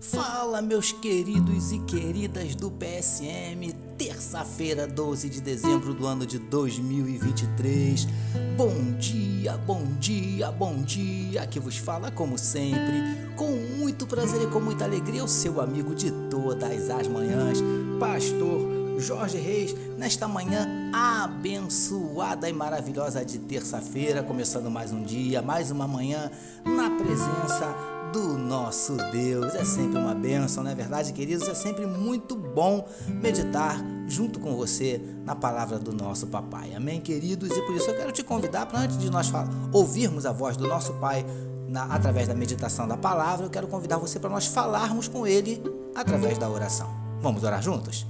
Fala, meus queridos e queridas do PSM, terça-feira, 12 de dezembro do ano de 2023. Bom dia, bom dia, bom dia. Aqui vos fala, como sempre, com muito prazer e com muita alegria, o seu amigo de todas as manhãs, Pastor Jorge Reis, nesta manhã abençoada e maravilhosa de terça-feira, começando mais um dia, mais uma manhã na presença do nosso Deus. É sempre uma bênção, não é verdade, queridos? É sempre muito bom meditar junto com você na palavra do nosso Papai. Amém, queridos? E por isso eu quero te convidar para antes de nós ouvirmos a voz do nosso Pai na, através da meditação da palavra, eu quero convidar você para nós falarmos com Ele através da oração. Vamos orar juntos?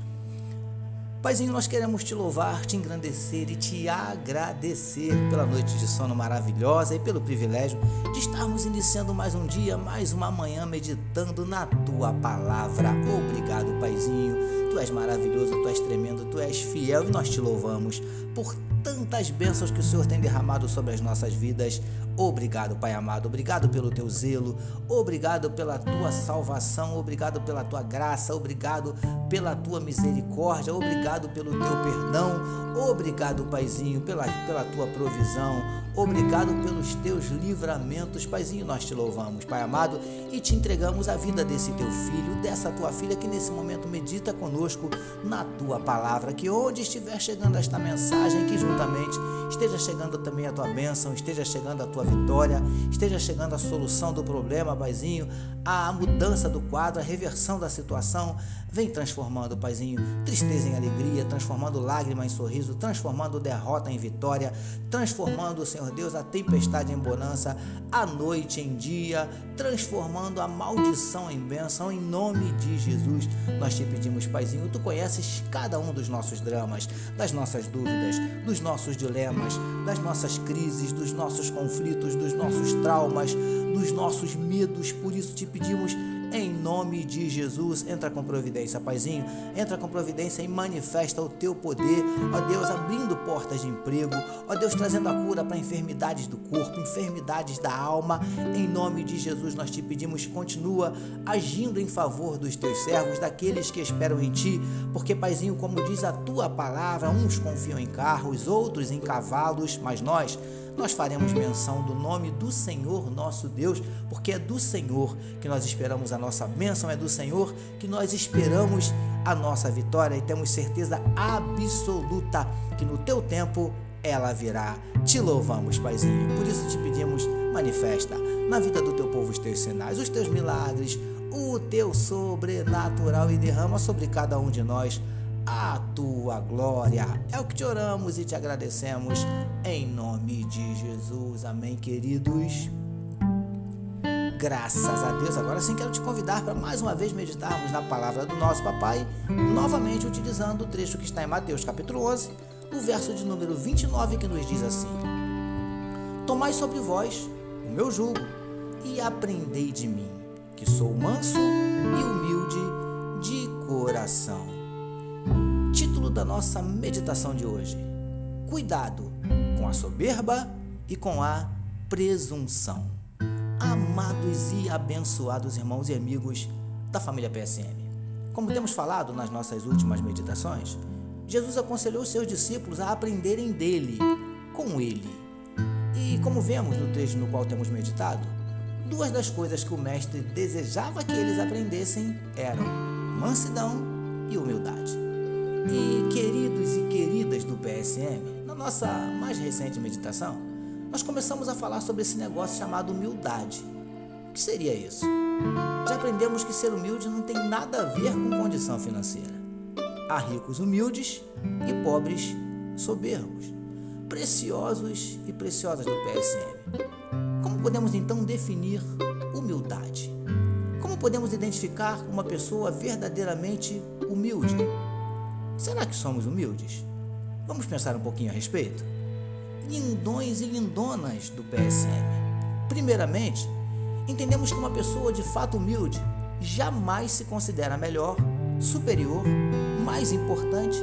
Paizinho, nós queremos te louvar, te engrandecer e te agradecer pela noite de sono maravilhosa e pelo privilégio de estarmos iniciando mais um dia, mais uma manhã meditando na tua palavra. Obrigado, Paizinho. Tu és maravilhoso, tu és tremendo, tu és fiel e nós te louvamos por tantas bênçãos que o Senhor tem derramado sobre as nossas vidas. Obrigado, Pai amado. Obrigado pelo teu zelo. Obrigado pela tua salvação. Obrigado pela tua graça. Obrigado pela tua misericórdia. Obrigado pelo teu perdão. Obrigado, Paizinho, pela, pela tua provisão. Obrigado pelos teus livramentos, Paizinho. Nós te louvamos, Pai amado, e te entregamos a vida desse teu filho, dessa tua filha que nesse momento medita conosco na tua palavra. Que onde estiver chegando esta mensagem, que juntamente esteja chegando também a tua bênção, esteja chegando a tua vitória, esteja chegando a solução do problema, Paizinho, a mudança do quadro, a reversão da situação. Vem transformando, Paizinho, tristeza em alegria, transformando lágrima em sorriso, transformando derrota em vitória, transformando, Senhor Deus, a tempestade em bonança, a noite em dia, transformando a maldição em bênção, em nome de Jesus. Nós te pedimos, Paizinho, tu conheces cada um dos nossos dramas, das nossas dúvidas, dos nossos dilemas, das nossas crises, dos nossos conflitos, dos nossos traumas, dos nossos medos. Por isso te pedimos em nome de Jesus, entra com providência, Paizinho. Entra com providência e manifesta o teu poder, ó Deus, abrindo portas de emprego, ó Deus, trazendo a cura para enfermidades do corpo, enfermidades da alma. Em nome de Jesus, nós te pedimos, continua agindo em favor dos teus servos, daqueles que esperam em ti, porque, Paizinho, como diz a tua palavra, uns confiam em carros, outros em cavalos, mas nós nós faremos menção do nome do Senhor nosso Deus, porque é do Senhor que nós esperamos a nossa bênção, é do Senhor que nós esperamos a nossa vitória e temos certeza absoluta que no teu tempo ela virá. Te louvamos, Paizinho. Por isso te pedimos, manifesta na vida do teu povo os teus sinais, os teus milagres, o teu sobrenatural e derrama sobre cada um de nós a tua glória. É o que te oramos e te agradecemos em nome de Jesus. Amém, queridos. Graças a Deus. Agora sim quero te convidar para mais uma vez meditarmos na palavra do nosso papai, novamente utilizando o trecho que está em Mateus capítulo 11, o verso de número 29 que nos diz assim: Tomai sobre vós o meu jugo e aprendei de mim, que sou manso e humilde de coração. Título da nossa meditação de hoje: Cuidado com a soberba e com a presunção. Amados e abençoados irmãos e amigos da família PSM. Como temos falado nas nossas últimas meditações, Jesus aconselhou seus discípulos a aprenderem dele, com ele. E como vemos no trecho no qual temos meditado, duas das coisas que o mestre desejava que eles aprendessem eram mansidão e humildade. E queridos e queridas do PSM, na nossa mais recente meditação, nós começamos a falar sobre esse negócio chamado humildade. O que seria isso? Já aprendemos que ser humilde não tem nada a ver com condição financeira. Há ricos humildes e pobres soberbos, preciosos e preciosas do PSM. Como podemos então definir humildade? Como podemos identificar uma pessoa verdadeiramente humilde? Será que somos humildes? Vamos pensar um pouquinho a respeito? lindões e lindonas do PSM. Primeiramente, entendemos que uma pessoa de fato humilde jamais se considera melhor, superior, mais importante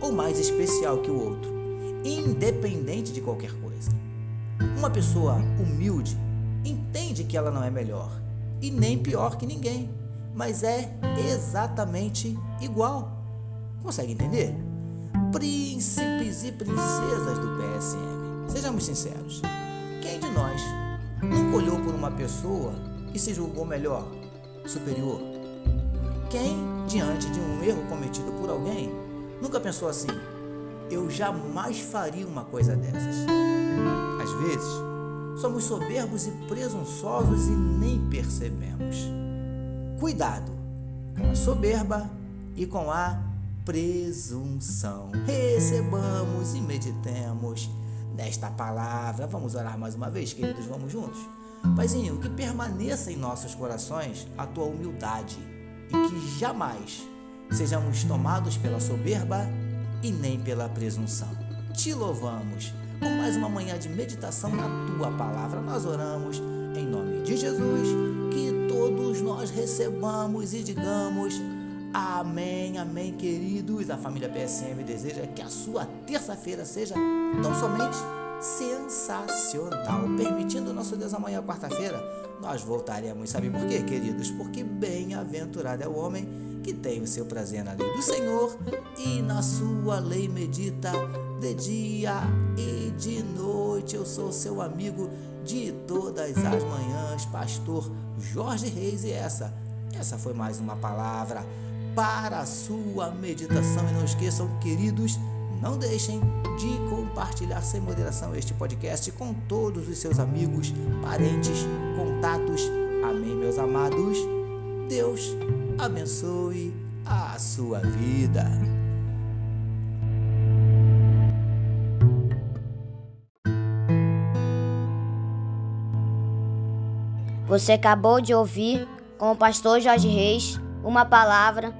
ou mais especial que o outro, independente de qualquer coisa. Uma pessoa humilde entende que ela não é melhor e nem pior que ninguém, mas é exatamente igual. Consegue entender? Príncipes e princesas do PSM, sejamos sinceros. Quem de nós nunca olhou por uma pessoa e se julgou melhor, superior? Quem, diante de um erro cometido por alguém, nunca pensou assim: eu jamais faria uma coisa dessas? Às vezes, somos soberbos e presunçosos e nem percebemos. Cuidado com a soberba e com a presunção. Recebamos e meditemos nesta palavra. Vamos orar mais uma vez, queridos, vamos juntos? Paizinho, que permaneça em nossos corações a tua humildade e que jamais sejamos tomados pela soberba e nem pela presunção. Te louvamos por mais uma manhã de meditação na tua palavra. Nós oramos em nome de Jesus, que todos nós recebamos e digamos amém, amém, queridos. A família PSM deseja que a sua terça-feira seja tão somente sensacional. Permitindo nosso Deus amanhã, quarta-feira, nós voltaremos. Sabe por quê, queridos? Porque bem-aventurado é o homem que tem o seu prazer na lei do Senhor e na sua lei medita de dia e de noite. Eu sou seu amigo de todas as manhãs, pastor Jorge Reis, e essa, essa foi mais uma palavra para a sua meditação. E não esqueçam, queridos, não deixem de compartilhar sem moderação este podcast com todos os seus amigos, parentes, contatos. Amém, meus amados. Deus abençoe a sua vida. Você acabou de ouvir com o pastor Jorge Reis uma palavra